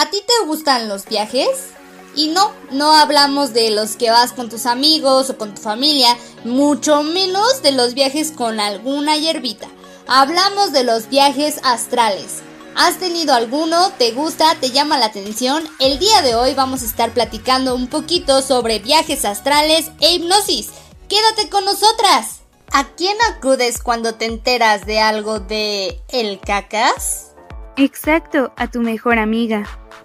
¿A ti te gustan los viajes? Y no, no hablamos de los que vas con tus amigos o con tu familia, mucho menos de los viajes con alguna hierbita. Hablamos de los viajes astrales. ¿Has tenido alguno? ¿Te gusta? ¿Te llama la atención? El día de hoy vamos a estar platicando un poquito sobre viajes astrales e hipnosis. Quédate con nosotras. ¿A quién acudes cuando te enteras de algo de el cacas? Exacto, a tu mejor amiga.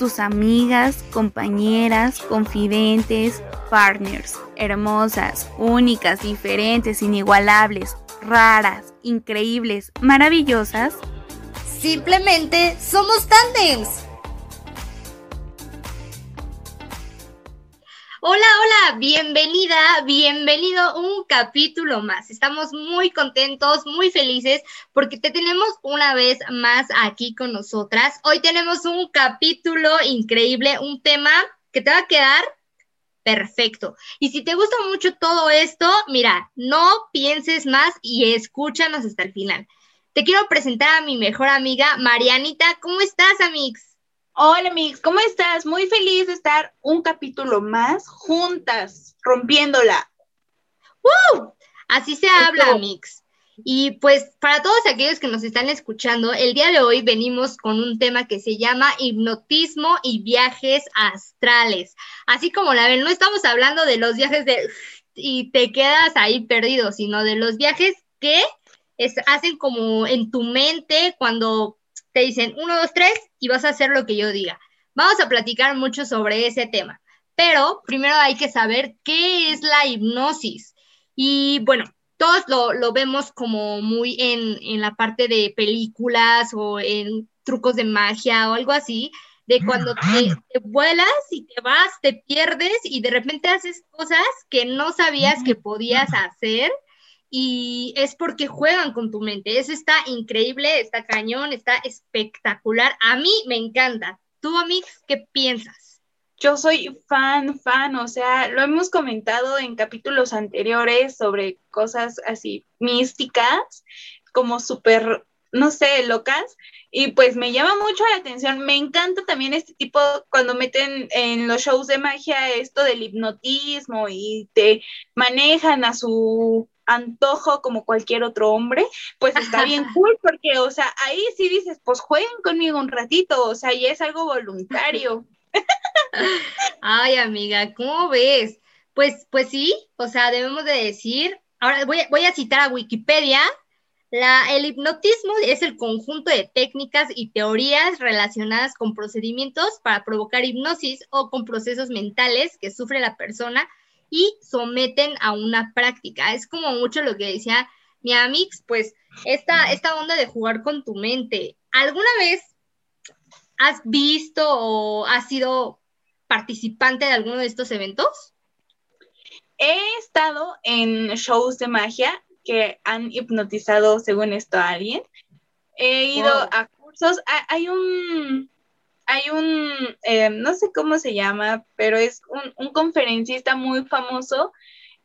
tus amigas, compañeras, confidentes, partners, hermosas, únicas, diferentes, inigualables, raras, increíbles, maravillosas. Simplemente somos tandems. Hola, hola, bienvenida, bienvenido un capítulo más. Estamos muy contentos, muy felices porque te tenemos una vez más aquí con nosotras. Hoy tenemos un capítulo increíble, un tema que te va a quedar perfecto. Y si te gusta mucho todo esto, mira, no pienses más y escúchanos hasta el final. Te quiero presentar a mi mejor amiga, Marianita. ¿Cómo estás, Amix? Hola, Mix, ¿cómo estás? Muy feliz de estar un capítulo más juntas, rompiéndola. ¡Woo! Así se habla, Mix. Y pues para todos aquellos que nos están escuchando, el día de hoy venimos con un tema que se llama hipnotismo y viajes astrales. Así como la ven, no estamos hablando de los viajes de y te quedas ahí perdido, sino de los viajes que hacen como en tu mente cuando te dicen uno, dos, tres y vas a hacer lo que yo diga. Vamos a platicar mucho sobre ese tema, pero primero hay que saber qué es la hipnosis. Y bueno, todos lo, vemos como muy en, en, la parte de películas o en trucos de magia o algo así, de cuando te, te, vuelas y te vas, te pierdes y de repente haces cosas que no sabías que podías hacer y es porque juegan con tu mente. Eso está increíble, está cañón, está espectacular. A mí me encanta. ¿Tú, Amix, qué piensas? Yo soy fan, fan, o sea, lo hemos comentado en capítulos anteriores sobre cosas así místicas, como súper, no sé, locas, y pues me llama mucho la atención. Me encanta también este tipo, cuando meten en los shows de magia esto del hipnotismo y te manejan a su antojo como cualquier otro hombre, pues está bien cool porque, o sea, ahí sí dices, pues jueguen conmigo un ratito, o sea, y es algo voluntario. Ay, amiga, ¿cómo ves? Pues, pues sí, o sea, debemos de decir, ahora voy, voy a citar a Wikipedia, la, el hipnotismo es el conjunto de técnicas y teorías relacionadas con procedimientos para provocar hipnosis o con procesos mentales que sufre la persona y someten a una práctica. Es como mucho lo que decía mi Amix, pues esta, esta onda de jugar con tu mente. ¿Alguna vez has visto o has sido participante de alguno de estos eventos? He estado en shows de magia que han hipnotizado, según esto, a alguien. He ido a cursos. Hay un, hay un, eh, no sé cómo se llama, pero es un, conferencista muy famoso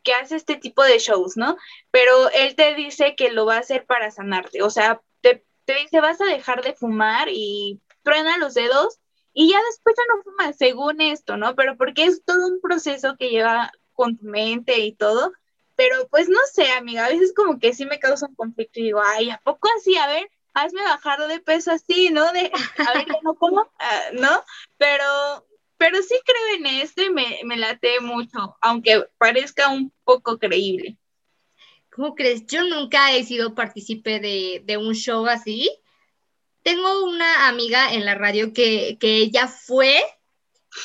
que hace este tipo de shows, ¿no? Pero él te dice que lo va a hacer para sanarte, o sea, te, te dice vas a dejar de fumar y truena los dedos y ya después ya no fumas, según esto, ¿no? Pero porque es todo un proceso que lleva con tu mente y todo, pero pues no sé, amiga, a veces como que sí me causa un conflicto y digo, ay, ¿a poco así? A ver, hazme bajar de peso así, ¿no? De, a ver, no como, ah, ¿no? Pero, pero sí creo en esto y me, me late mucho, aunque parezca un poco creíble. ¿Cómo crees? Yo nunca he sido partícipe de, un show así. Tengo una amiga en la radio que, que ella fue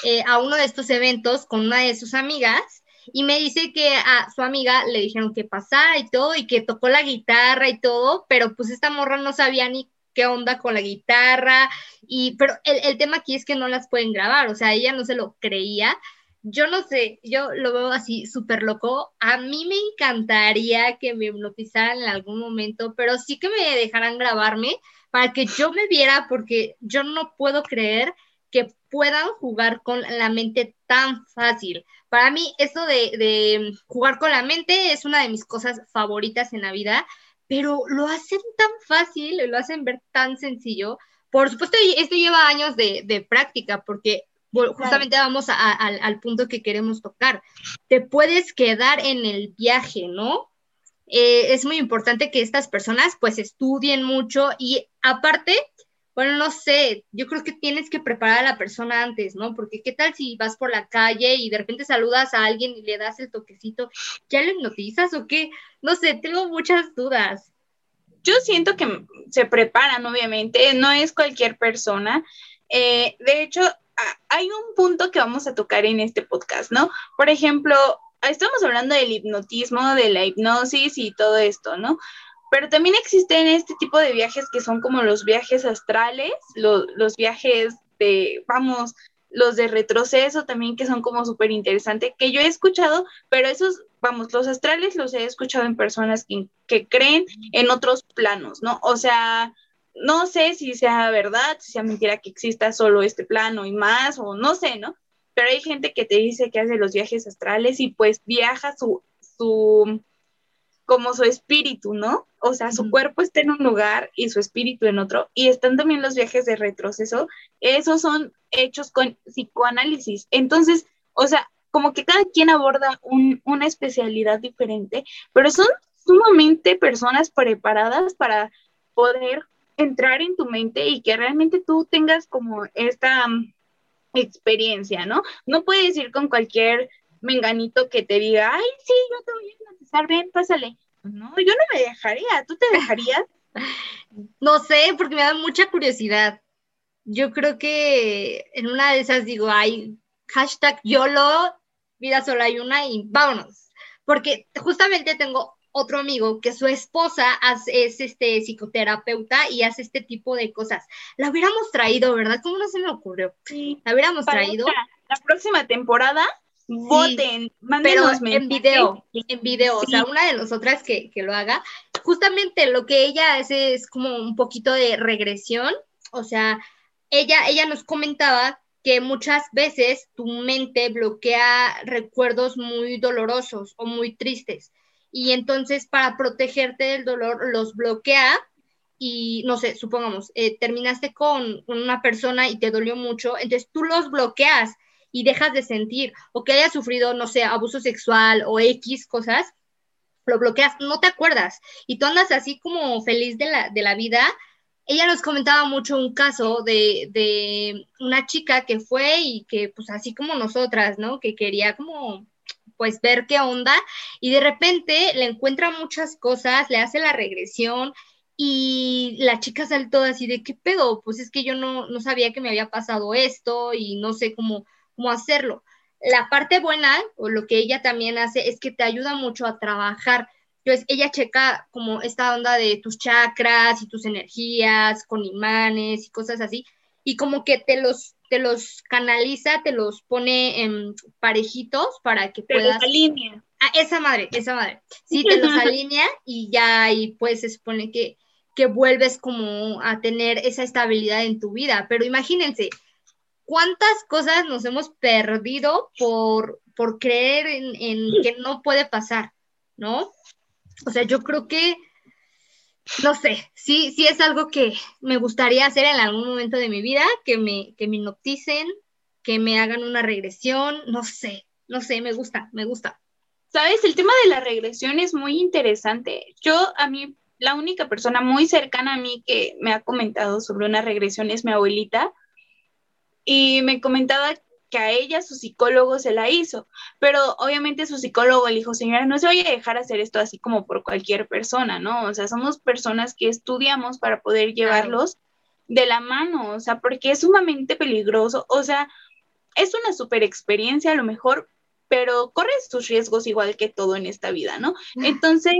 eh, a uno de estos eventos con una de sus amigas y me dice que a su amiga le dijeron que pasara y todo y que tocó la guitarra y todo, pero pues esta morra no sabía ni qué onda con la guitarra y pero el, tema aquí es que no las pueden grabar, o sea, ella no se lo creía yo no sé, yo lo veo así súper loco. A mí me encantaría que me hipnotizaran en algún momento, pero sí que me dejaran grabarme para que yo me viera, porque yo no puedo creer que puedan jugar con la mente tan fácil. Para mí, eso de, de, jugar con la mente es una de mis cosas favoritas en la vida, pero lo hacen tan fácil, lo hacen ver tan sencillo. Por supuesto, esto lleva años de, de práctica, porque justamente vamos al punto que queremos tocar. Te puedes quedar en el viaje, ¿no? Eh, es muy importante que estas personas pues estudien mucho y aparte bueno, no sé, yo creo que tienes que preparar a la persona antes, ¿no? Porque qué tal si vas por la calle y de repente saludas a alguien y le das el toquecito, ¿ya lo hipnotizas o qué? No sé, tengo muchas dudas. Yo siento que se preparan, obviamente, no es cualquier persona. Eh, de hecho, hay un punto que vamos a tocar en este podcast, ¿no? Por ejemplo, estamos hablando del hipnotismo, de la hipnosis y todo esto, ¿no? Pero también existen este tipo de viajes que son como los viajes astrales, los viajes de, vamos, los de retroceso también que son como súper interesantes, que yo he escuchado, pero esos, vamos, los astrales los he escuchado en personas que, que creen en otros planos, ¿no? O sea, no sé si sea verdad, si sea mentira que exista solo este plano y más, o no sé, ¿no? Pero hay gente que te dice que hace los viajes astrales y pues viaja su, su como su espíritu, ¿no? O sea, su cuerpo está en un lugar y su espíritu en otro. Y están también los viajes de retroceso. Esos son hechos con psicoanálisis. Entonces, o sea, como que cada quien aborda una especialidad diferente, pero son sumamente personas preparadas para poder entrar en tu mente y que realmente tú tengas como esta mm, experiencia, ¿no? No puedes ir con cualquier menganito que te diga, ay, sí, yo te voy a hipnotizar, ven, pásale. No, yo no me dejaría, ¿tú te dejarías? no sé, porque me da mucha curiosidad. Yo creo que en una de esas digo, ay, hashtag YOLO, vida sola hay una y vámonos. Porque justamente tengo otro amigo que su esposa es este psicoterapeuta y hace este tipo de cosas. La hubiéramos traído, ¿verdad? ¿Cómo no se me ocurrió? Sí. La hubiéramos traído. La próxima temporada voten, pero en video, en video, o sea, una de nosotras que, que lo haga, justamente lo que ella hace es como un poquito de regresión, o sea, ella, ella nos comentaba que muchas veces tu mente bloquea recuerdos muy dolorosos o muy tristes y entonces para protegerte del dolor los bloquea y no sé, supongamos, eh, terminaste con, una persona y te dolió mucho, entonces tú los bloqueas y dejas de sentir, o que hayas sufrido, no sé, abuso sexual o X cosas, lo bloqueas, no te acuerdas, y tú andas así como feliz de la, de la vida. Ella nos comentaba mucho un caso de, de una chica que fue y que, pues así como nosotras, ¿no? Que quería como pues ver qué onda y de repente le encuentra muchas cosas, le hace la regresión y la chica saltó así de qué pedo, pues es que yo no, no sabía que me había pasado esto y no sé cómo cómo hacerlo. La parte buena, o lo que ella también hace, es que te ayuda mucho a trabajar. Entonces, ella checa como esta onda de tus chakras y tus energías con imanes y cosas así, y como que te los, te los canaliza, te los pone en parejitos para que te puedas... Los alinea. Ah, esa madre, esa madre. Sí, te los alinea y ya y pues se supone que, que vuelves como a tener esa estabilidad en tu vida. Pero imagínense, cuántas cosas nos hemos perdido por, por creer en, que no puede pasar, ¿no? O sea, yo creo que, no sé, sí, sí es algo que me gustaría hacer en algún momento de mi vida, que me, que me hipnoticen, que me hagan una regresión, no sé, no sé, me gusta, me gusta. Sabes, el tema de la regresión es muy interesante. Yo, a mí, la única persona muy cercana a mí que me ha comentado sobre una regresión es mi abuelita y me comentaba que a ella su psicólogo se la hizo, pero obviamente su psicólogo le dijo, señora, no se vaya a dejar hacer esto así como por cualquier persona, ¿no? O sea, somos personas que estudiamos para poder llevarlos de la mano, o sea, porque es sumamente peligroso, o sea, es una super experiencia a lo mejor, pero corres tus riesgos igual que todo en esta vida, ¿no? Entonces,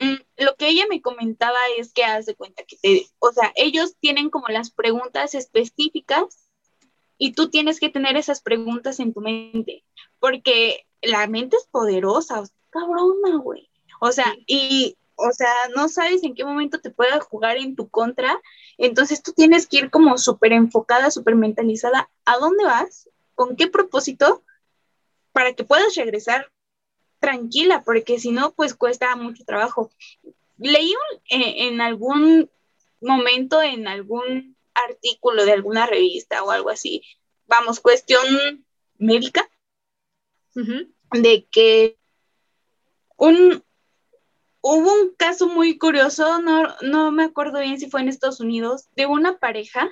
mm, lo que ella me comentaba es que haz de cuenta que te, o sea, ellos tienen como las preguntas específicas Y tú tienes que tener esas preguntas en tu mente, porque la mente es poderosa, o sea, cabrona, güey. O sea, y, o sea, no sabes en qué momento te pueda jugar en tu contra, entonces tú tienes que ir como súper enfocada, súper mentalizada, ¿a dónde vas? ¿Con qué propósito? Para que puedas regresar tranquila, porque si no, pues cuesta mucho trabajo. Leí eh, en algún momento, en algún artículo de alguna revista o algo así, vamos, cuestión médica, de que un, hubo un caso muy curioso, no, no me acuerdo bien si fue en Estados Unidos, de una pareja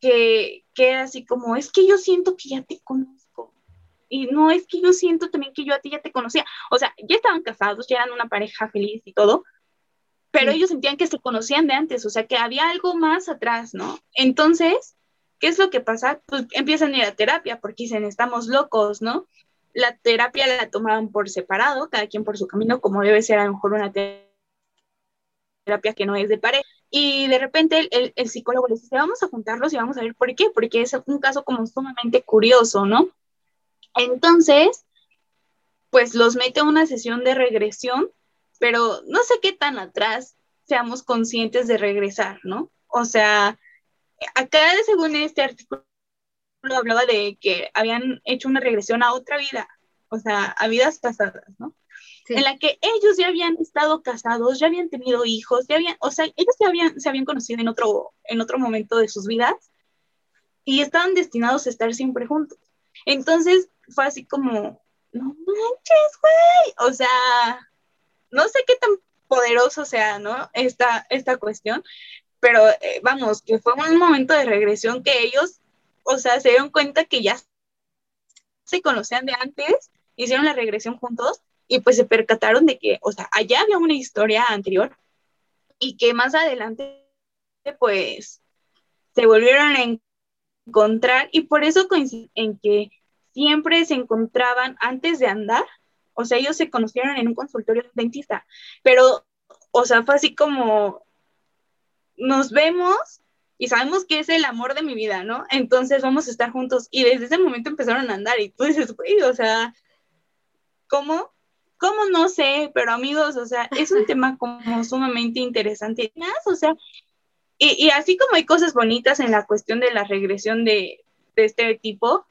que, que era así como, es que yo siento que ya te conozco. Y no es que yo siento también que yo a ti ya te conocía. O sea, ya estaban casados, ya eran una pareja feliz y todo, pero ellos sentían que se conocían de antes, o sea, que había algo más atrás, ¿no? Entonces, ¿qué es lo que pasa? Pues empiezan a ir a terapia porque dicen, estamos locos, ¿no? La terapia la tomaban por separado, cada quien por su camino, como debe ser a lo mejor una terapia que no es de pareja. Y de repente el, el, psicólogo les dice, vamos a juntarlos y vamos a ver por qué, porque es un caso como sumamente curioso, ¿no? Entonces, pues los mete a una sesión de regresión pero no sé qué tan atrás seamos conscientes de regresar, ¿no? O sea, acá según este artículo hablaba de que habían hecho una regresión a otra vida, o sea, a vidas pasadas, ¿no? En la que ellos ya habían estado casados, ya habían tenido hijos, ya habían, o sea, ellos ya habían, se habían conocido en otro, en otro momento de sus vidas y estaban destinados a estar siempre juntos. Entonces fue así como, no manches, güey, o sea, no sé qué tan poderoso sea, ¿no? Esta, esta cuestión, pero eh, vamos, que fue un momento de regresión que ellos, o sea, se dieron cuenta que ya se conocían de antes, hicieron la regresión juntos y pues se percataron de que, o sea, allá había una historia anterior y que más adelante, pues, se volvieron a encontrar y por eso coinciden en que siempre se encontraban antes de andar o sea, ellos se conocieron en un consultorio de dentista, pero, o sea, fue así como, nos vemos y sabemos que es el amor de mi vida, ¿no? Entonces vamos a estar juntos. Y desde ese momento empezaron a andar y tú dices, güey, o sea, ¿cómo? ¿Cómo? No sé, pero amigos, o sea, es un tema como sumamente interesante. O sea, y, y, así como hay cosas bonitas en la cuestión de la regresión de, de este tipo,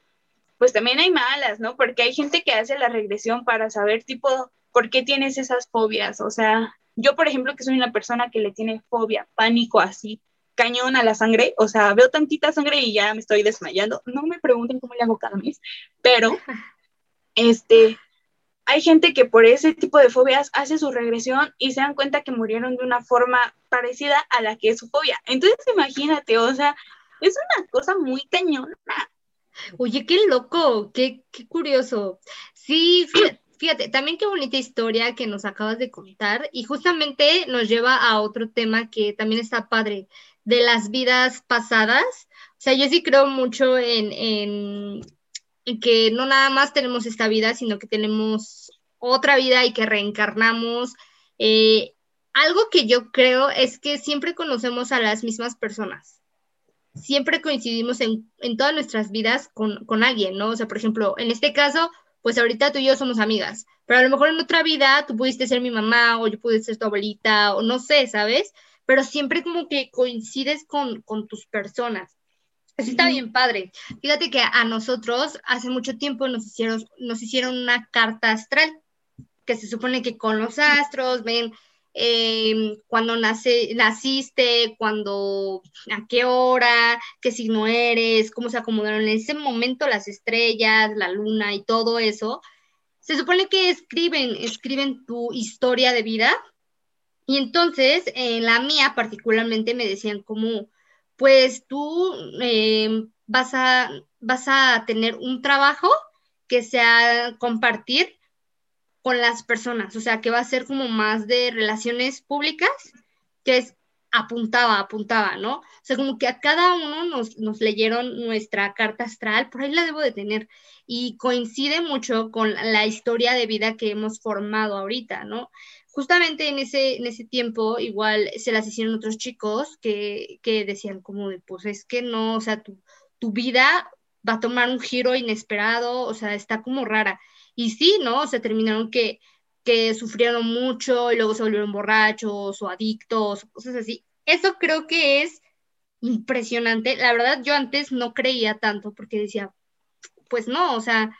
pues también hay malas, ¿no? Porque hay gente que hace la regresión para saber tipo, ¿por qué tienes esas fobias? O sea, yo, por ejemplo, que soy una persona que le tiene fobia, pánico así, cañón a la sangre, o sea, veo tantita sangre y ya me estoy desmayando. No me pregunten cómo le hago cada mes, pero este, hay gente que por ese tipo de fobias hace su regresión y se dan cuenta que murieron de una forma parecida a la que es su fobia. Entonces, imagínate, o sea, es una cosa muy cañona. Oye, qué loco, qué, qué curioso. Sí, fíjate, también qué bonita historia que nos acabas de contar y justamente nos lleva a otro tema que también está padre, de las vidas pasadas. O sea, yo sí creo mucho en, en, que no nada más tenemos esta vida, sino que tenemos otra vida y que reencarnamos. Eh, algo que yo creo es que siempre conocemos a las mismas personas siempre coincidimos en, todas nuestras vidas con, alguien, ¿no? O sea, por ejemplo, en este caso, pues ahorita tú y yo somos amigas, pero a lo mejor en otra vida tú pudiste ser mi mamá o yo pude ser tu abuelita o no sé, ¿sabes? Pero siempre como que coincides con, tus personas. Eso está bien padre. Fíjate que a nosotros hace mucho tiempo nos hicieron, nos hicieron una carta astral, que se supone que con los astros ven eh, cuando nace, naciste, cuando, a qué hora, qué signo eres, cómo se acomodaron en ese momento las estrellas, la luna y todo eso. Se supone que escriben, escriben tu historia de vida. Y entonces, en la mía particularmente me decían como, pues tú eh, vas, a, vas a tener un trabajo que sea compartir con las personas, o sea, que va a ser como más de relaciones públicas, que es apuntaba, apuntaba, ¿no? O sea, como que a cada uno nos, leyeron nuestra carta astral, por ahí la debo de tener, y coincide mucho con la historia de vida que hemos formado ahorita, ¿no? Justamente en ese, en ese tiempo, igual se las hicieron otros chicos que, que decían como de, pues es que no, o sea, tu, tu vida va a tomar un giro inesperado, o sea, está como rara. Y sí, ¿no? Se terminaron que, que sufrieron mucho y luego se volvieron borrachos o adictos, cosas así. Eso creo que es impresionante. La verdad, yo antes no creía tanto porque decía, pues no, o sea,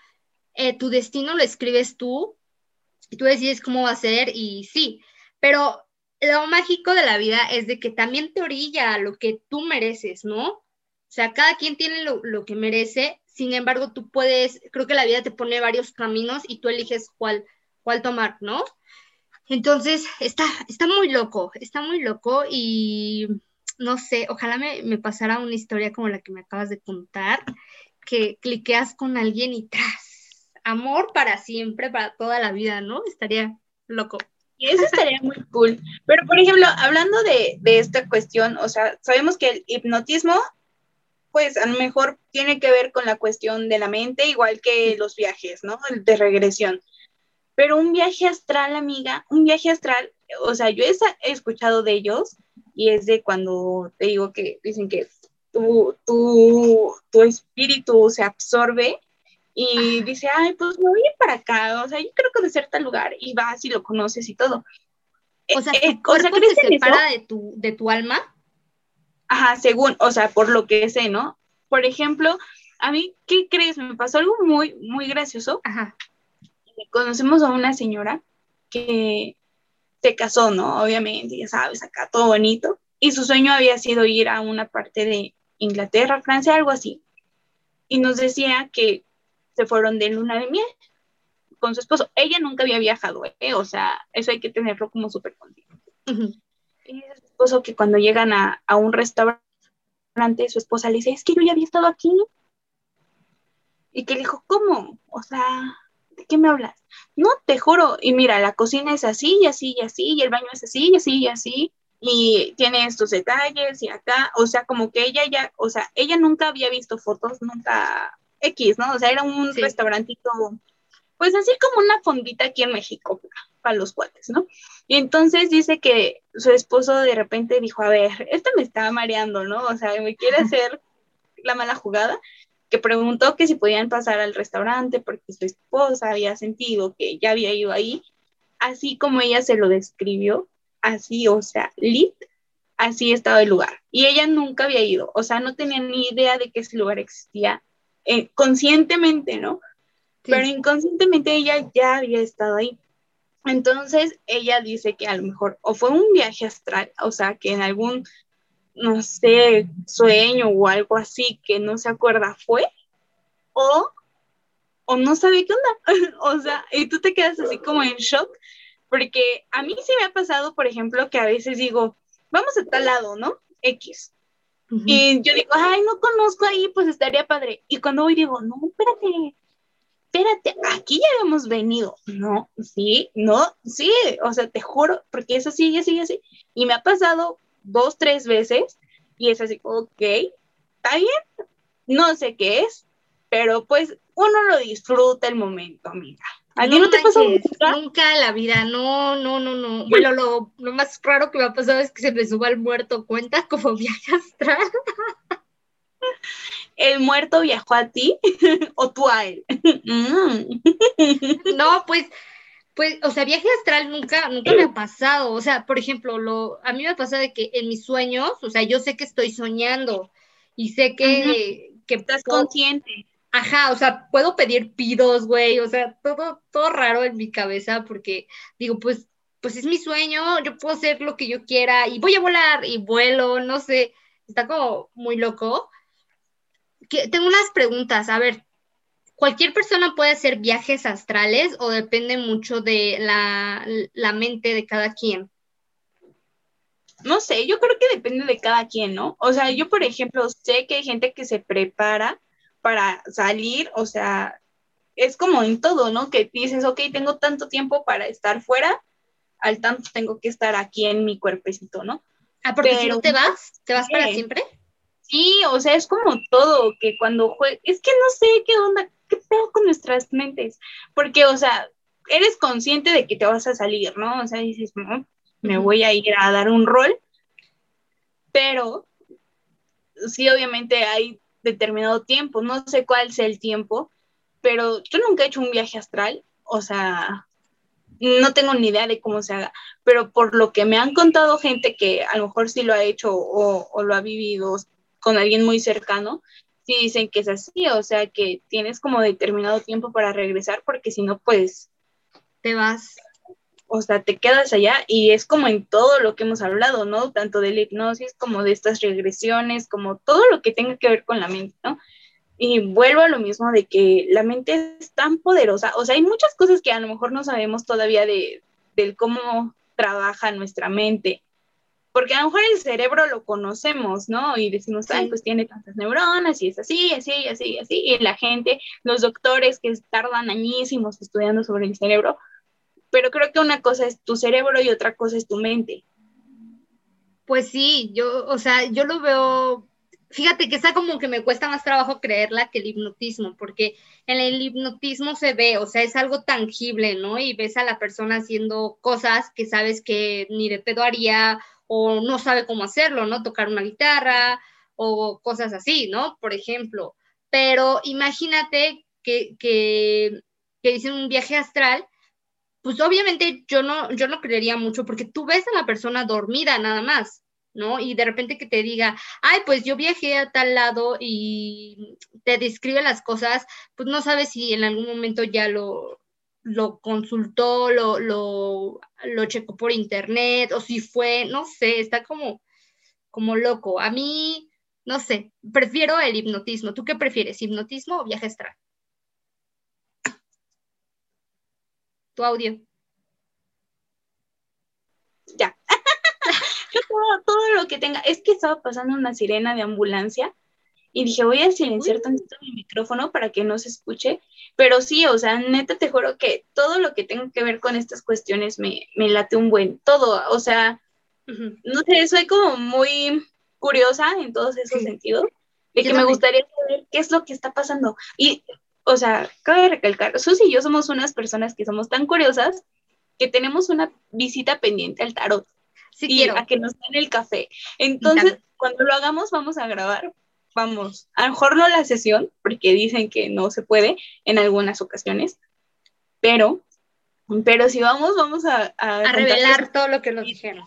eh, tu destino lo escribes tú y tú decides cómo va a ser y sí, pero lo mágico de la vida es de que también te orilla a lo que tú mereces, ¿no? O sea, cada quien tiene lo, lo, que merece, sin embargo, tú puedes, creo que la vida te pone varios caminos y tú eliges cuál, cuál tomar, ¿no? Entonces, está, está muy loco, está muy loco y no sé, ojalá me, me pasara una historia como la que me acabas de contar, que cliqueas con alguien y tras, amor para siempre, para toda la vida, ¿no? Estaría loco. Y eso estaría muy cool. Pero, por ejemplo, hablando de, de, esta cuestión, o sea, sabemos que el hipnotismo, pues a lo mejor tiene que ver con la cuestión de la mente, igual que los viajes, ¿no? De regresión. Pero un viaje astral, amiga, un viaje astral, o sea, yo he, escuchado de ellos y es de cuando te digo que dicen que tu, tu, tu espíritu se absorbe y dice, ay, pues me voy a ir para acá, o sea, yo creo que de cierto lugar, y vas y lo conoces y todo. O sea, eh, tu cuerpo o sea, se separa de tu, de tu alma. Ajá, según, o sea, por lo que sé, ¿no? Por ejemplo, a mí, ¿qué crees? Me pasó algo muy, muy gracioso. Ajá. Conocemos a una señora que se casó, ¿no? Obviamente, ya sabes, acá todo bonito. Y su sueño había sido ir a una parte de Inglaterra, Francia, algo así. Y nos decía que se fueron de luna de miel con su esposo. Ella nunca había viajado, ¿eh? o sea, eso hay que tenerlo como súper consciente. Y es su esposo que cuando llegan a, a, un restaurante, su esposa le dice, es que yo ya había estado aquí. Y que le dijo, ¿cómo? O sea, ¿de qué me hablas? No, te juro. Y mira, la cocina es así y así y así, y el baño es así y así y así, y tiene estos detalles y acá, o sea, como que ella ya, o sea, ella nunca había visto fotos, nunca X, ¿no? O sea, era un sí. restaurantito, pues así como una fondita aquí en México para los cuates, ¿no? Y entonces dice que su esposo de repente dijo, a ver, esto me está mareando, ¿no? O sea, me quiere hacer la mala jugada que preguntó que si podían pasar al restaurante porque su esposa había sentido que ya había ido ahí, así como ella se lo describió, así, o sea, lit, así estaba el lugar. Y ella nunca había ido, o sea, no tenía ni idea de que ese lugar existía eh, conscientemente, ¿no? Sí. Pero inconscientemente ella ya había estado ahí. Entonces ella dice que a lo mejor o fue un viaje astral, o sea, que en algún no sé, sueño o algo así que no se acuerda fue, o, o no sabe qué onda. o sea, y tú te quedas así como en shock, porque a mí sí me ha pasado, por ejemplo, que a veces digo, vamos a tal lado, ¿no? X. Uh -huh. Y yo digo, ay, no conozco ahí, pues estaría padre. Y cuando voy digo, no, espérate, espérate, aquí ya hemos venido. No, sí, no, sí, o sea, te juro, porque eso sí, así, así. Y me ha pasado dos, tres veces y es así, ok, está bien, no sé qué es, pero pues uno lo disfruta el momento, amiga. ¿A no, no te pasó nunca? Nunca la vida, no, no, no, no. Bueno, lo, lo, más raro que me ha pasado es que se me suba el muerto, cuenta como viaje astral. ¿El muerto viajó a ti o tú a él? no, pues pues, o sea, viaje astral nunca, nunca me ha pasado. O sea, por ejemplo, lo, a mí me pasa de que en mis sueños, o sea, yo sé que estoy soñando y sé que, que estás puedo, consciente. Ajá, o sea, puedo pedir pidos, güey, o sea, todo, todo raro en mi cabeza porque digo, pues, pues es mi sueño, yo puedo hacer lo que yo quiera y voy a volar y vuelo, no sé, está como muy loco. Que, tengo unas preguntas, a ver, ¿Cualquier persona puede hacer viajes astrales o depende mucho de la, la, mente de cada quien? No sé, yo creo que depende de cada quien, ¿no? O sea, yo, por ejemplo, sé que hay gente que se prepara para salir, o sea, es como en todo, ¿no? Que dices, ok, tengo tanto tiempo para estar fuera, al tanto tengo que estar aquí en mi cuerpecito, ¿no? Ah, porque Pero, si no te vas, ¿te vas para siempre? Sí, o sea, es como todo, que cuando juegas, es que no sé qué onda, qué pedo con nuestras mentes, porque, o sea, eres consciente de que te vas a salir, ¿no? O sea, dices, no, me voy a ir a dar un rol, pero sí, obviamente hay determinado tiempo, no sé cuál sea el tiempo, pero yo nunca he hecho un viaje astral, o sea, no tengo ni idea de cómo se haga, pero por lo que me han contado gente que a lo mejor sí lo ha hecho o, o lo ha vivido con alguien muy cercano, sí dicen que es así, o sea, que tienes como determinado tiempo para regresar, porque si no, pues... Te vas. O sea, te quedas allá y es como en todo lo que hemos hablado, ¿no? Tanto de la hipnosis como de estas regresiones, como todo lo que tenga que ver con la mente, ¿no? Y vuelvo a lo mismo de que la mente es tan poderosa, o sea, hay muchas cosas que a lo mejor no sabemos todavía de, del cómo trabaja nuestra mente, porque a lo mejor el cerebro lo conocemos, ¿no? Y decimos, ay, pues tiene tantas neuronas y es así, así, así, así, y la gente, los doctores que tardan añísimos estudiando sobre el cerebro, pero creo que una cosa es tu cerebro y otra cosa es tu mente. Pues sí, yo, o sea, yo lo veo fíjate que está como que me cuesta más trabajo creerla que el hipnotismo, porque en el hipnotismo se ve, o sea, es algo tangible, ¿no? Y ves a la persona haciendo cosas que sabes que ni de pedo haría o no sabe cómo hacerlo, ¿no? Tocar una guitarra o cosas así, ¿no? Por ejemplo. Pero imagínate que, que, que dicen un viaje astral, pues obviamente yo no, yo no creería mucho porque tú ves a la persona dormida nada más, ¿no? Y de repente que te diga, ay, pues yo viajé a tal lado y te describe las cosas, pues no sabes si en algún momento ya lo, lo consultó, lo, lo, lo checó por internet o si fue, no sé, está como, como loco. A mí, no sé, prefiero el hipnotismo. ¿Tú qué prefieres, hipnotismo o viaje astral? Tu audio. Ya. Todo, lo que tenga, es que estaba pasando una sirena de ambulancia y dije, voy a silenciar tantito mi micrófono para que no se escuche, pero sí, o sea, neta te juro que todo lo que tenga que ver con estas cuestiones me, me late un buen, todo, o sea, no sé, soy como muy curiosa en todos esos sentidos, de que me gustaría saber qué es lo que está pasando. Y, o sea, cabe recalcar, Susi y yo somos unas personas que somos tan curiosas que tenemos una visita pendiente al tarot. Sí, y quiero. a que nos den el café. Entonces, cuando lo hagamos, vamos a grabar vamos, a lo mejor no la sesión, porque dicen que no se puede en algunas ocasiones, pero, pero si vamos, vamos a... A, revelar todo lo que nos dijeron.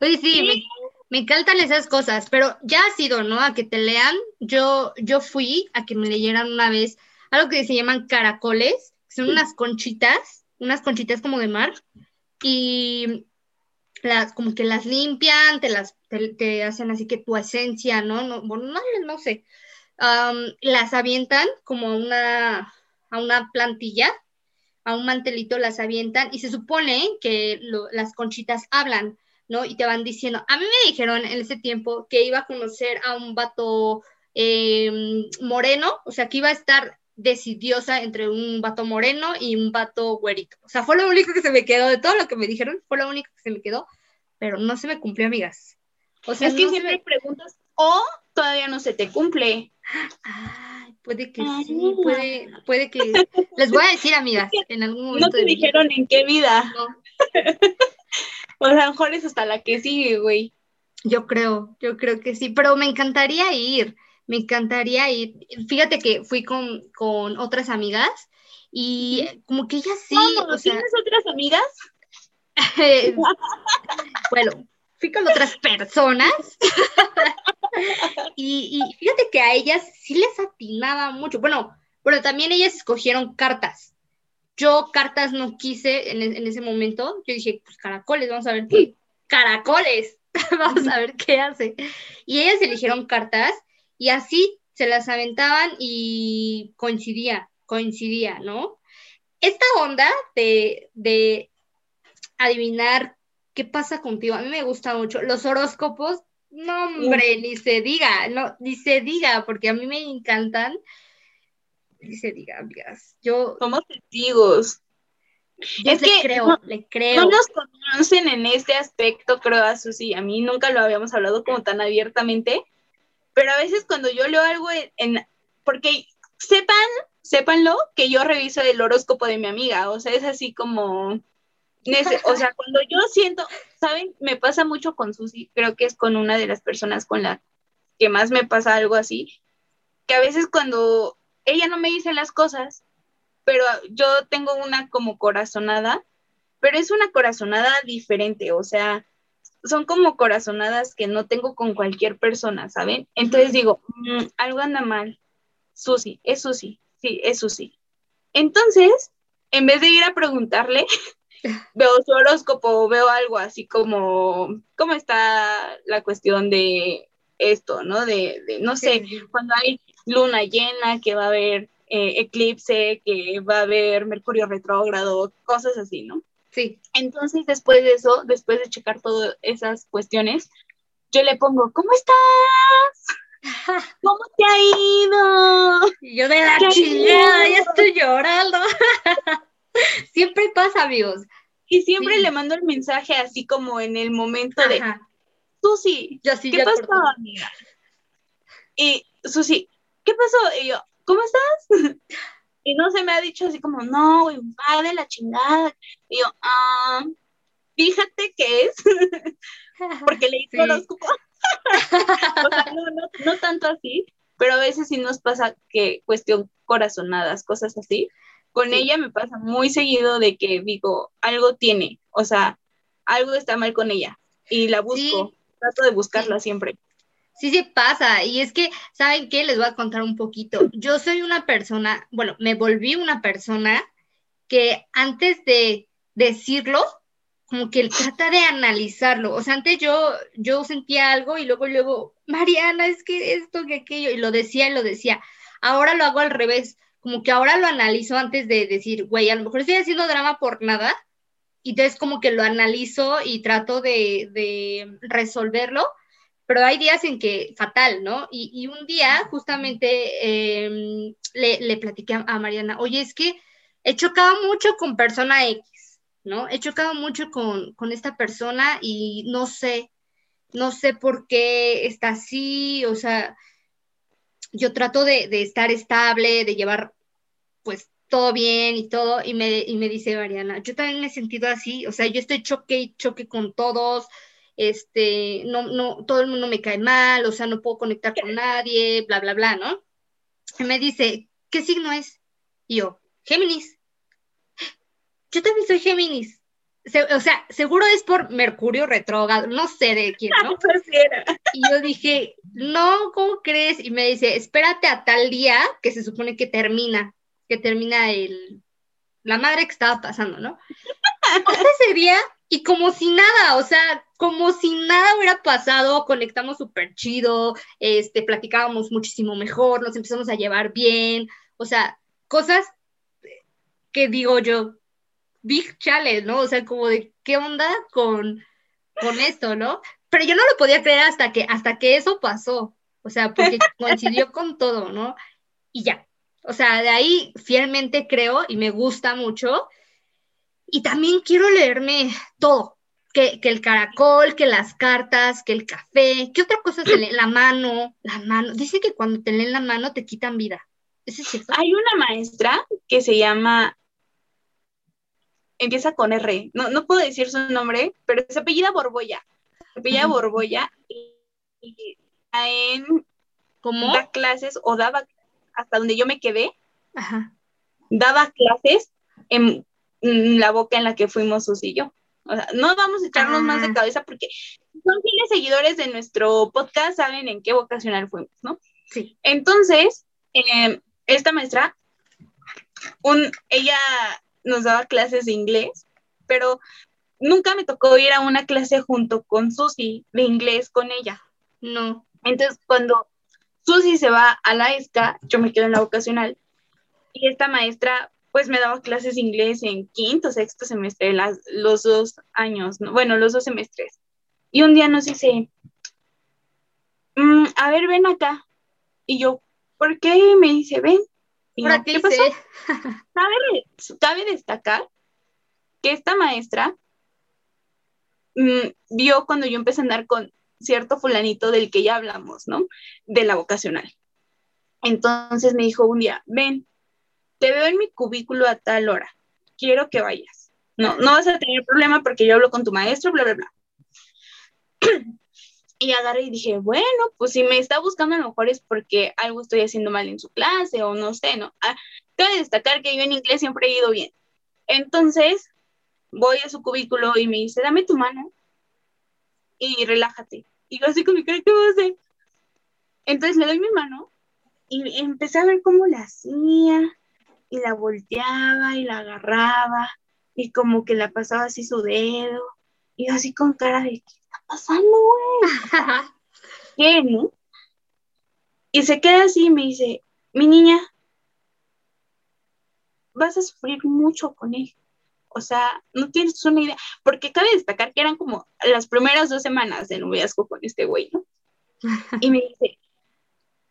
Oye, sí, Me, me, encantan esas cosas, pero ya ha sido, ¿no? A que te lean. Yo, yo fui a que me leyeran una vez algo que se llaman caracoles, son unas conchitas, unas conchitas como de mar, y las, como que las limpian, te las te, hacen así que tu esencia, ¿no? no bueno, no, no sé. las avientan como a una, a una plantilla, a un mantelito las avientan y se supone que las conchitas hablan, ¿no? Y te van diciendo, a mí me dijeron en ese tiempo que iba a conocer a un vato em, moreno, o sea, que iba a estar decidiosa entre un vato moreno y un vato güerito. O sea, fue lo único que se me quedó de todo lo que me dijeron, fue lo único que se me quedó, pero no se me cumplió, amigas. O sea, es que siempre preguntas, o todavía no se te cumple. Ay, puede que sí, puede, puede que. Les voy a decir, amigas, en algún momento. No te dijeron en qué vida. No. o sea, a lo mejor es hasta la que sigue, güey. Yo creo, yo creo que sí, pero me encantaría ir, me encantaría ir. Fíjate que fui con, con otras amigas y como que ellas sí. ¿Tienes otras amigas? bueno, fui con otras personas y, fíjate que a ellas sí les atinaba mucho. Bueno, pero también ellas escogieron cartas. Yo cartas no quise en, en ese momento. Yo dije, pues caracoles, vamos a ver qué. Caracoles, vamos a ver qué hace. Y ellas eligieron cartas y así se las aventaban y coincidía, coincidía, ¿no? Esta onda de, de adivinar ¿qué pasa contigo? A mí me gusta mucho. Los horóscopos, no, hombre, ni se diga, no, ni se diga, porque a mí me encantan. Ni se diga, amigas. Yo. Somos testigos. es que creo, no, le creo. No nos conocen en este aspecto, creo, a Susi. A mí nunca lo habíamos hablado como tan abiertamente, pero a veces cuando yo leo algo en, porque sepan, sépanlo, que yo reviso el horóscopo de mi amiga, o sea, es así como, o sea, cuando yo siento, ¿saben? Me pasa mucho con Susi, creo que es con una de las personas con la que más me pasa algo así, que a veces cuando ella no me dice las cosas, pero yo tengo una como corazonada, pero es una corazonada diferente, o sea, son como corazonadas que no tengo con cualquier persona, ¿saben? Entonces digo, mm, algo anda mal. Susi, es Susi, sí, es Susi. Entonces, en vez de ir a preguntarle, veo su horóscopo, veo algo así como, ¿cómo está la cuestión de esto, ¿no? De, no sé, cuando hay luna llena, que va a haber eh, eclipse, que va a haber Mercurio retrógrado, cosas así, ¿no? Sí. Entonces, después de eso, después de checar todas esas cuestiones, yo le pongo, ¿cómo estás? ¿Cómo te ha ido? yo de la chingada, ya estoy llorando. Siempre pasa, amigos. Y siempre le mando el mensaje así como en el momento de, Susi, ¿qué pasó, amiga? Y Susi, ¿qué pasó? Y yo, ¿cómo estás? Y no se me ha dicho así como, no, güey, va de la chingada. Y yo, ah, fíjate que es, porque le hizo los cupos. o sea, no, no, no tanto así, pero a veces sí nos pasa que cuestión corazonadas, cosas así. Con ella me pasa muy seguido de que digo, algo tiene, o sea, algo está mal con ella y la busco, trato de buscarla siempre. Sí, sí pasa. Y es que, ¿saben qué? Les voy a contar un poquito. Yo soy una persona, bueno, me volví una persona que antes de decirlo, como que trata de analizarlo. O sea, antes yo, yo sentía algo y luego, luego, Mariana, es que esto, que aquello, y lo decía y lo decía. Ahora lo hago al revés, como que ahora lo analizo antes de decir, güey, a lo mejor estoy haciendo drama por nada, y entonces como que lo analizo y trato de, de resolverlo pero hay días en que fatal, ¿no? Y, un día justamente em, le, le, platiqué a, Mariana, oye, es que he chocado mucho con persona X, ¿no? He chocado mucho con, esta persona y no sé, no sé por qué está así, o sea, yo trato de, de estar estable, de llevar pues todo bien y todo, y me, y me dice Mariana, yo también me he sentido así, o sea, yo estoy choque y choque con todos, este, no, no, todo el mundo me cae mal, o sea, no puedo conectar con nadie, bla, bla, bla, ¿no? Y me dice, ¿qué signo es? Y yo, Géminis. Yo también soy Géminis. o sea, seguro es por Mercurio retrógrado, no sé de quién, ¿no? y yo dije, no, ¿cómo crees? Y me dice, espérate a tal día que se supone que termina, que termina el, la madre que estaba pasando, ¿no? Ese día y como si nada, o sea, como si nada hubiera pasado, conectamos súper chido, este, platicábamos muchísimo mejor, nos empezamos a llevar bien, o sea, cosas que digo yo, big challenge, ¿no? O sea, como de qué onda con, con esto, ¿no? Pero yo no lo podía creer hasta que, hasta que eso pasó, o sea, porque coincidió con todo, ¿no? Y ya, o sea, de ahí fielmente creo y me gusta mucho y también quiero leerme todo, que, el caracol, que las cartas, que el café, ¿qué otra cosa se lee? La mano, la mano. Dice que cuando te leen la mano te quitan vida. es cierto? Hay una maestra que se llama, empieza con R, no, no puedo decir su nombre, pero se apellida Borboya. Se apellida Borboya y, en, ¿Cómo? da clases o daba, hasta donde yo me quedé, daba clases en la boca en la que fuimos Sus y yo. O sea, no vamos a echarnos más de cabeza porque son fieles seguidores de nuestro podcast, saben en qué vocacional fuimos, ¿no? Sí. Entonces, em, esta maestra, un, ella nos daba clases de inglés, pero nunca me tocó ir a una clase junto con Susi de inglés con ella. No. Entonces, cuando Susi se va a la ESCA, yo me quedo en la vocacional, y esta maestra pues me daba clases de inglés en quinto, sexto semestre, las, los dos años, bueno, los dos semestres. Y un día nos dice, mm, a ver, ven acá. Y yo, ¿por qué? me dice, ven. Y ¿qué pasó? ¿Cabe, destacar que esta maestra mm, vio cuando yo empecé a andar con cierto fulanito del que ya hablamos, ¿no? De la vocacional. Entonces me dijo un día, ven, te veo en mi cubículo a tal hora, quiero que vayas. No, no vas a tener problema porque yo hablo con tu maestro, bla, bla, bla. Y agarré y dije, bueno, pues si me está buscando a lo mejor es porque algo estoy haciendo mal en su clase o no sé, ¿no? Ah, cabe destacar que yo en inglés siempre he ido bien. Entonces, voy a su cubículo y me dice, dame tu mano y relájate. Y yo así con mi cara, ¿qué voy a hacer? Entonces le doy mi mano y empecé a ver cómo la hacía y la volteaba y la agarraba y como que la pasaba así su dedo y yo así con cara de, ¿qué está pasando, güey? ¿Qué, no? Y se queda así y me dice, mi niña, vas a sufrir mucho con él. O sea, no tienes una idea, porque cabe destacar que eran como las primeras dos semanas de noviazgo con este güey, ¿no? Y me dice,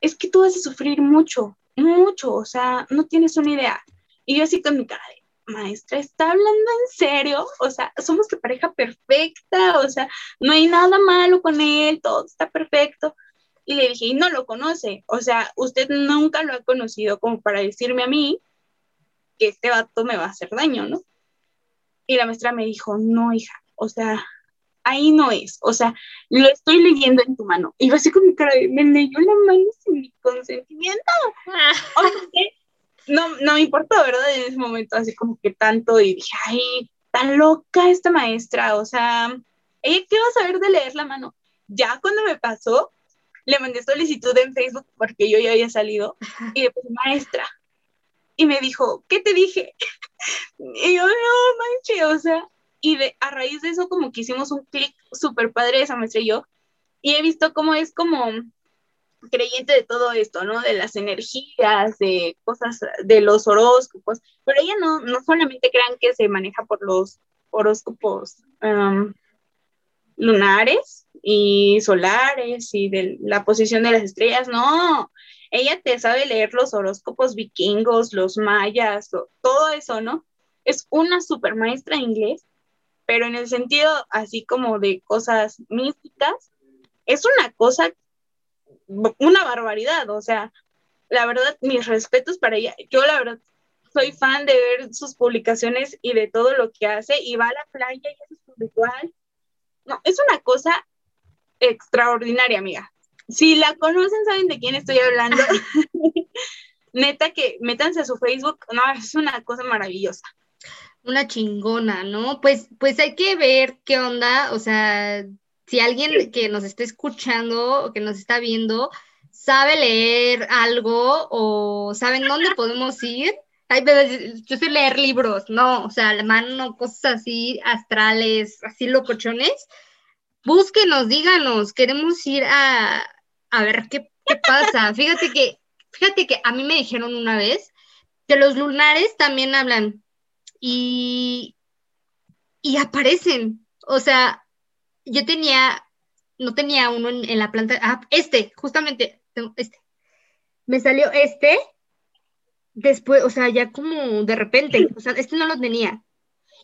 es que tú vas a sufrir mucho, mucho, o sea, no tienes una idea. Y yo así con mi cara de, maestra, ¿está hablando en serio? O sea, somos que pareja perfecta, o sea, no hay nada malo con él, todo está perfecto. Y le dije, y no lo conoce, o sea, usted nunca lo ha conocido como para decirme a mí que este vato me va a hacer daño, ¿no? Y la maestra me dijo, no, hija, o sea, ahí no es, o sea, lo estoy leyendo en tu mano. Y yo así con mi cara, me leyó la mano sin mi consentimiento. no, no me importó, ¿verdad? En ese momento, así como que tanto, y dije, ay, tan loca esta maestra, o sea, ella qué va a saber de leer la mano. Ya cuando me pasó, le mandé solicitud en Facebook porque yo ya había salido y puse maestra. Y me dijo, ¿qué te dije? Y yo, no manche, o sea, y de, a raíz de eso como que hicimos un clic súper padre esa maestra y yo, y he visto cómo es como creyente de todo esto, ¿no? De las energías, de cosas, de los horóscopos, pero ella no, no solamente crean que se maneja por los horóscopos um, lunares y solares y de la posición de las estrellas, no, ella te sabe leer los horóscopos vikingos, los mayas, todo eso, ¿no? Es una super maestra de inglés, pero en el sentido así como de cosas místicas, es una cosa, una barbaridad, o sea, la verdad, mis respetos para ella. Yo la verdad soy fan de ver sus publicaciones y de todo lo que hace y va a la playa y hace su ritual. No, es una cosa extraordinaria, amiga si la conocen, saben de quién estoy hablando. Neta que métanse a su Facebook, no, es una cosa maravillosa. Una chingona, ¿no? Pues, pues hay que ver qué onda, o sea, si alguien que nos está escuchando o que nos está viendo sabe leer algo o saben dónde podemos ir. Ay, yo sé leer libros, no, o sea, la mano, cosas así, astrales, así locochones. Búsquenos, díganos, queremos ir a, a ver qué, pasa. Fíjate que, fíjate que a mí me dijeron una vez que los lunares también hablan y, y aparecen. O sea, yo tenía, no tenía uno en, la planta, ah, este, justamente, este. Me salió este, después, o sea, ya como de repente, o sea, este no lo tenía.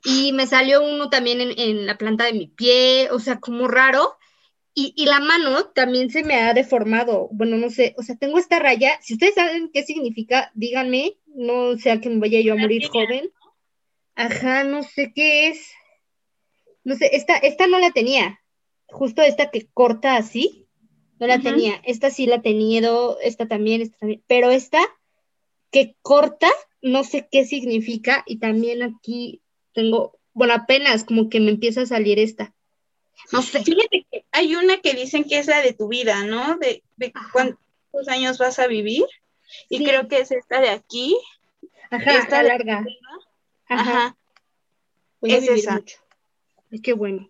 Y me salió uno también en, en la planta de mi pie, o sea, como raro. Y, la mano también se me ha deformado. Bueno, no sé, o sea, tengo esta raya. Si ustedes saben qué significa, díganme, no sea que me vaya yo a morir joven. Ajá, no sé qué es. No sé, esta, esta no la tenía. Justo esta que corta así, no la tenía. Esta sí la he tenido, esta también, esta también. Pero esta que corta, no sé qué significa. Y también aquí tengo, bueno, apenas como que me empieza a salir esta. No sé. Fíjate que hay una que dicen que es la de tu vida, ¿no? De, cuántos años vas a vivir. Y creo que es esta de aquí. Ajá, esta larga. Ajá. Es esa. qué bueno.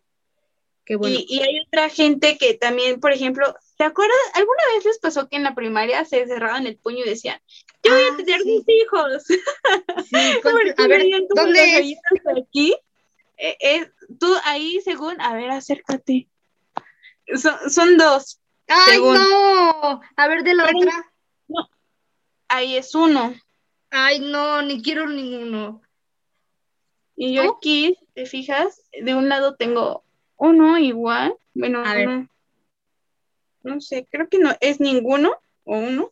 Qué bueno. Y, hay otra gente que también, por ejemplo, ¿te acuerdas? ¿Alguna vez les pasó que en la primaria se cerraban el puño y decían, yo voy a ah, tener mis hijos? Sí, a ver, ¿dónde es? Aquí eh, eh, tú ahí, según, a ver, acércate. Son, dos. ¡Ay, no! A ver, de la otra. No. Ahí es uno. Ay, no, ni quiero ninguno. Y yo aquí, ¿te fijas? De un lado tengo uno igual. Bueno, a ver. no sé, creo que no es ninguno o uno.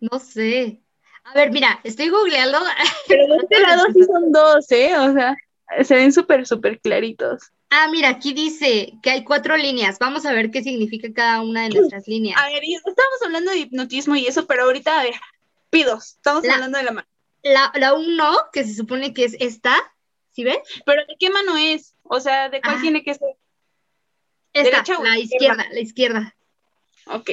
No sé. A ver, mira, estoy googleando. Pero de este lado sí son dos, ¿eh? O sea, se ven súper, súper claritos. Ah, mira, aquí dice que hay cuatro líneas. Vamos a ver qué significa cada una de nuestras líneas. A ver, estamos hablando de hipnotismo y eso, pero ahorita, a ver, pidos, estamos hablando de la mano. La, la uno, que se supone que es esta, ¿sí ves? Pero ¿de qué mano es? O sea, ¿de cuál Ah. tiene que ser? Esta, ¿Derecha o la izquierda? la izquierda. Ok.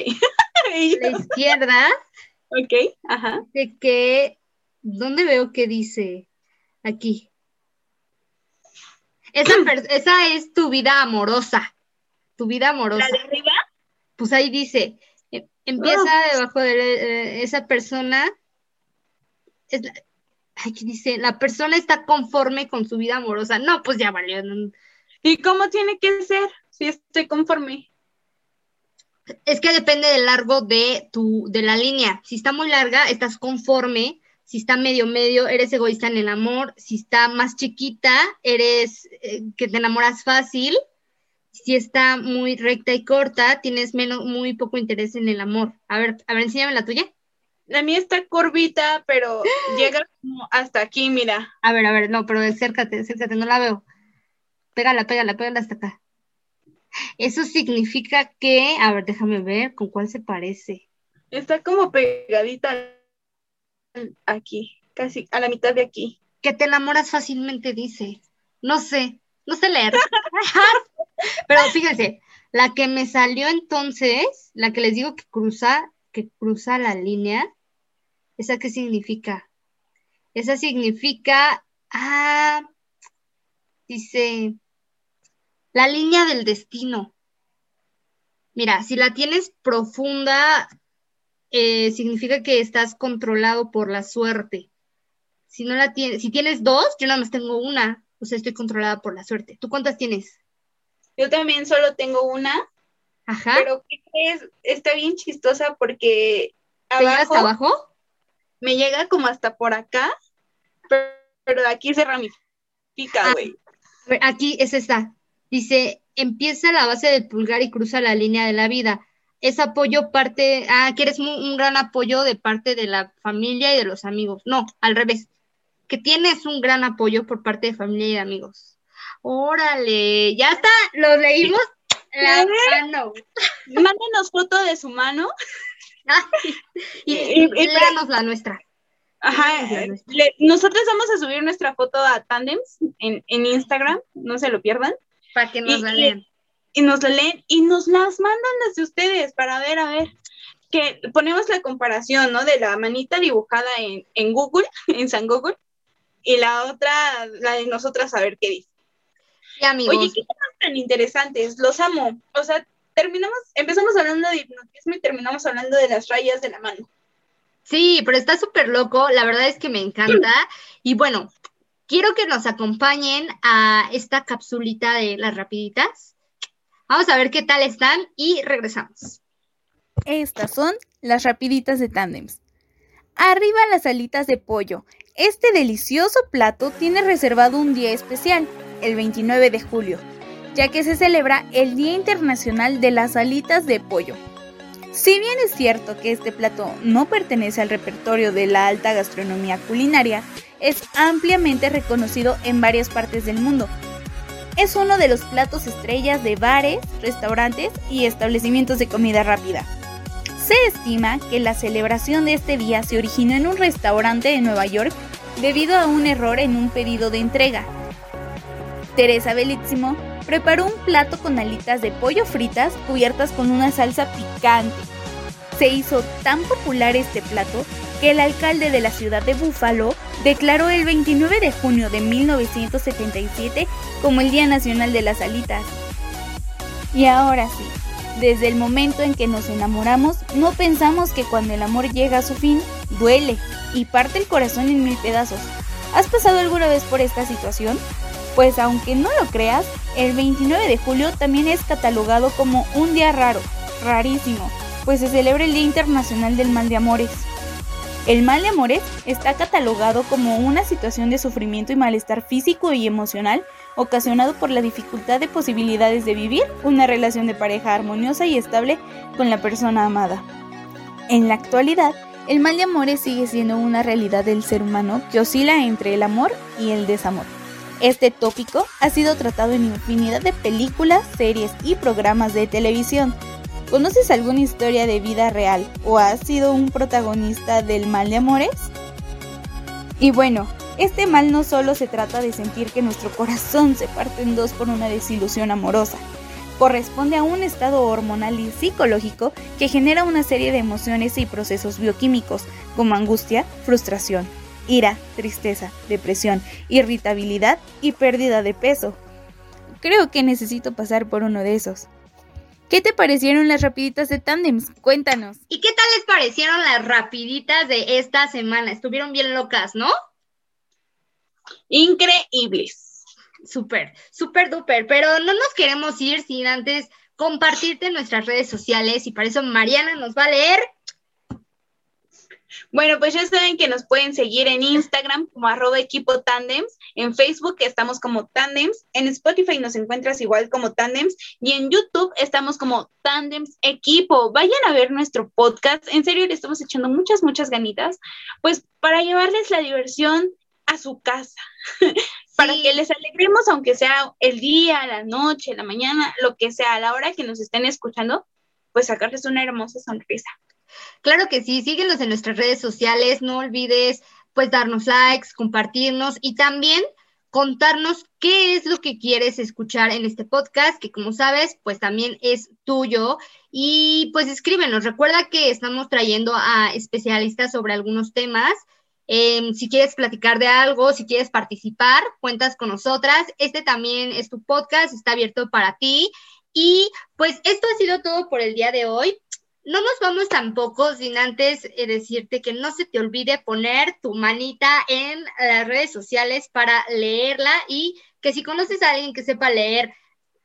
La izquierda ok, ajá. de que, ¿dónde veo que dice? Aquí. Esa, esa es tu vida amorosa. Tu vida amorosa. ¿La de arriba? Pues ahí dice, em- empieza Oh. debajo de eh, esa persona. Es la- aquí dice, la persona está conforme con su vida amorosa. No, pues ya valió. ¿Y cómo tiene que ser? Si estoy conforme. Es que depende del largo de tu, de la línea. Si está muy larga, estás conforme. Si está medio medio, eres egoísta en el amor. Si está más chiquita, eres eh, que te enamoras fácil. Si está muy recta y corta, tienes menos, muy poco interés en el amor. A ver, a ver, enséñame la tuya. La mía está curvita, pero llega como hasta aquí, mira. A ver, a ver, no, pero acércate, acércate, no la veo. Pégala, pégala, pégala hasta acá. Eso significa que, a ver, déjame ver con cuál se parece. Está como pegadita aquí, casi a la mitad de aquí. Que te enamoras fácilmente, dice. No sé, no sé leer. Pero fíjense, la que me salió entonces, la que les digo que cruza, que cruza la línea, ¿esa qué significa? Esa significa, ah, dice, la línea del destino. Mira, si la tienes profunda, eh, significa que estás controlado por la suerte. Si no la tienes, si tienes dos, yo nada más tengo una, o sea, estoy controlada por la suerte. ¿Tú cuántas tienes? Yo también solo tengo una, Ajá. pero ¿qué crees? Está bien chistosa porque ¿Te abajo, hasta abajo? Me llega como hasta por acá, pero, aquí se ramifica, Ah. güey. Aquí es esta. Dice, empieza la base del pulgar y cruza la línea de la vida. Es apoyo parte, ah, que eres mu- un, gran apoyo de parte de la familia y de los amigos. No, al revés. Que tienes un gran apoyo por parte de familia y de amigos. Órale, ya está, lo leímos. La mano. Mándenos foto de su mano. Y, Y- la nuestra. Ajá. Le- nosotros vamos a subir nuestra foto a Tandems en, en Instagram, no se lo pierdan. Para que nos la lean. y nos la leen y nos las mandan las de ustedes para ver, a ver, que ponemos la comparación, ¿no? De la manita dibujada en, en Google, en San Google, y la otra, la de nosotras, a ver qué dice. Sí, amigos. Oye, qué temas tan interesantes, los amo. O sea, terminamos, empezamos hablando de hipnotismo y terminamos hablando de las rayas de la mano. Sí, pero está súper loco, la verdad es que me encanta. Y bueno, quiero que nos acompañen a esta capsulita de las rapiditas. Vamos a ver qué tal están y regresamos. Estas son las rapiditas de Tandems. Arriba las alitas de pollo. Este delicioso plato tiene reservado un día especial, el 29 de julio, ya que se celebra el Día Internacional de las Alitas de Pollo. Si bien es cierto que este plato no pertenece al repertorio de la alta gastronomía culinaria, es ampliamente reconocido en varias partes del mundo. Es uno de los platos estrellas de bares, restaurantes y establecimientos de comida rápida. Se estima que la celebración de este día se originó en un restaurante de Nueva York debido a un error en un pedido de entrega. Teresa Bellissimo preparó un plato con alitas de pollo fritas cubiertas con una salsa picante. Se hizo tan popular este plato que el alcalde de la ciudad de Buffalo declaró el 29 de junio de 1977 como el Día Nacional de las Alitas. Y ahora sí, desde el momento en que nos enamoramos, no pensamos que cuando el amor llega a su fin, duele y parte el corazón en mil pedazos. ¿Has pasado alguna vez por esta situación? Pues aunque no lo creas, el 29 de julio también es catalogado como un día raro, rarísimo, pues se celebra el Día Internacional del Mal de Amores. El mal de amores está catalogado como una situación de sufrimiento y malestar físico y emocional ocasionado por la dificultad de posibilidades de vivir una relación de pareja armoniosa y estable con la persona amada. En la actualidad, el mal de amores sigue siendo una realidad del ser humano que oscila entre el amor y el desamor. Este tópico ha sido tratado en infinidad de películas, series y programas de televisión. ¿Conoces alguna historia de vida real o has sido un protagonista del mal de amores? Y bueno, este mal no solo se trata de sentir que nuestro corazón se parte en dos por una desilusión amorosa, corresponde a un estado hormonal y psicológico que genera una serie de emociones y procesos bioquímicos como angustia, frustración, ira, tristeza, depresión, irritabilidad y pérdida de peso. Creo que necesito pasar por uno de esos. ¿Qué te parecieron las rapiditas de Tandems? Cuéntanos. ¿Y qué tal les parecieron las rapiditas de esta semana? Estuvieron bien locas, ¿no? Increíbles súper, súper duper, pero no nos queremos ir sin antes compartirte en nuestras redes sociales y para eso Mariana nos va a leer. Bueno, pues ya saben que nos pueden seguir en Instagram como arroba equipo tandems, en Facebook estamos como tandems, en Spotify nos encuentras igual como tandems y en YouTube estamos como tandems equipo. Vayan a ver nuestro podcast, en serio le estamos echando muchas, muchas ganitas, pues para llevarles la diversión a su casa. para que les alegremos, aunque sea el día, la noche, la mañana, lo que sea, a la hora que nos estén escuchando, pues sacarles una hermosa sonrisa. Claro que sí, síguenos en nuestras redes sociales, no olvides pues darnos likes, compartirnos y también contarnos qué es lo que quieres escuchar en este podcast, que como sabes, pues también es tuyo. Y pues escríbenos, recuerda que estamos trayendo a especialistas sobre algunos temas Em, si quieres platicar de algo, si quieres participar, cuentas con nosotras. Este también es tu podcast, está abierto para ti. Y pues esto ha sido todo por el día de hoy. No nos vamos tampoco sin antes eh, decirte que no se te olvide poner tu manita en las redes sociales para leerla y que si conoces a alguien que sepa leer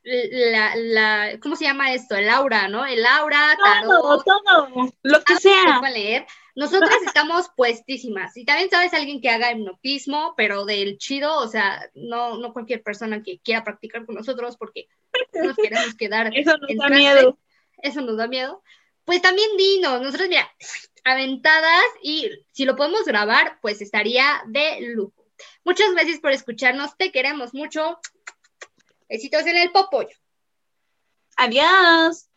la, la ¿cómo se llama esto? El aura, ¿no? El aura, todo, todo, lo que sea. Sepa leer, nosotras estamos puestísimas. Y también sabes alguien que haga hipnotismo, pero del chido, o sea, no, no cualquier persona que quiera practicar con nosotros porque nos queremos quedar. Eso nos da miedo. Eso nos da miedo. Pues también dinos, nosotros, mira, aventadas y si lo podemos grabar, pues estaría de lujo. Muchas gracias por escucharnos, te queremos mucho. Besitos en el popollo. Adiós.